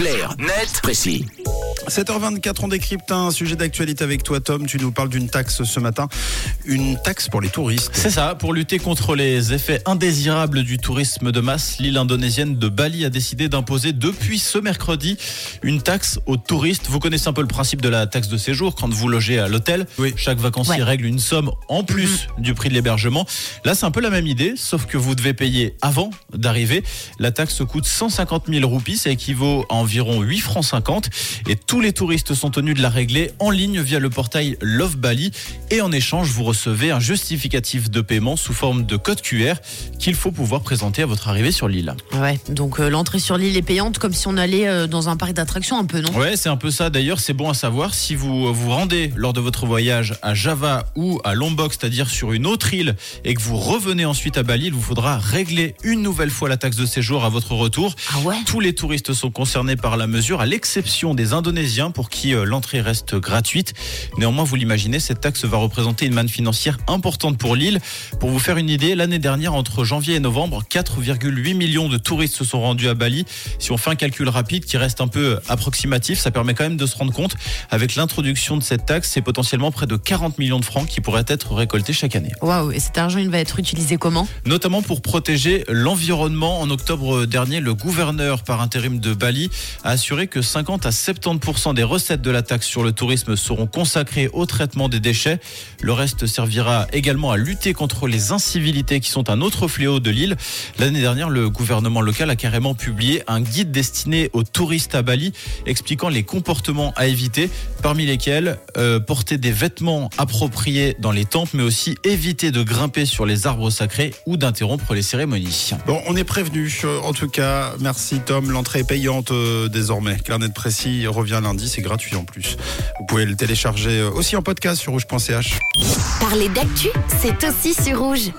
Clair, net, précis. 7h24, on décrypte un sujet d'actualité avec toi, Tom. Tu nous parles d'une taxe ce matin, une taxe pour les touristes. C'est ça, pour lutter contre les effets indésirables du tourisme de masse, l'île indonésienne de Bali a décidé d'imposer depuis ce mercredi une taxe aux touristes. Vous connaissez un peu le principe de la taxe de séjour quand vous logez à l'hôtel. Oui. Chaque vacancier Ouais. règle une somme en plus du prix de l'hébergement. Là, c'est un peu la même idée, sauf que vous devez payer avant d'arriver. La taxe coûte 150 000 roupies, ça équivaut à environ 8 francs 50. Et tous les touristes sont tenus de la régler en ligne via le portail Love Bali. Et en échange, vous recevez un justificatif de paiement sous forme de code QR qu'il faut pouvoir présenter à votre arrivée sur l'île. Ouais, donc euh, l'entrée sur l'île est payante comme si on allait euh, dans un parc d'attractions un peu, non? Ouais, c'est un peu ça. D'ailleurs, c'est bon à savoir si vous vous rendez lors de votre voyage à Java ou à Lombok, c'est-à-dire sur une autre île, et que vous revenez ensuite à Bali, il vous faudra régler une nouvelle fois la taxe de séjour à votre retour. Ah ouais? Tous les touristes sont concernés par la mesure, à l'exception des Indonésiens pour qui euh, l'entrée reste gratuite. Néanmoins, vous l'imaginez, cette taxe va représenter une manne financière importante pour l'île. Pour vous faire une idée, l'année dernière, entre janvier et novembre, 4,8 millions de touristes se sont rendus à Bali. Si on fait un calcul rapide qui reste un peu approximatif, ça permet quand même de se rendre compte, avec l'introduction de cette taxe, c'est potentiellement près de 40 millions de francs qui pourraient être récoltés chaque année Waouh, et cet argent, il va être utilisé comment? Notamment pour protéger l'environnement. En octobre dernier, le gouverneur par intérim de Bali a assuré que 50 à 70% des recettes de la taxe sur le tourisme seront consacrées au traitement des déchets. Le reste servira également à lutter contre les incivilités qui sont un autre fléau de l'île. L'année dernière, le gouvernement local a carrément publié un guide destiné aux touristes à Bali expliquant les comportements à éviter, parmi lesquels euh, porter des vêtements appropriés dans les temples, mais aussi éviter de grimper sur les arbres sacrés ou d'interrompre les cérémonies. Bon, on est prévenu. Euh, En tout cas, merci Tom. L'entrée est payante euh, désormais. Clarnet précis revient lundi, c'est gratuit en plus. Vous pouvez le télécharger euh, aussi en podcast sur rouge.ch. Parler d'actu, c'est aussi sur rouge.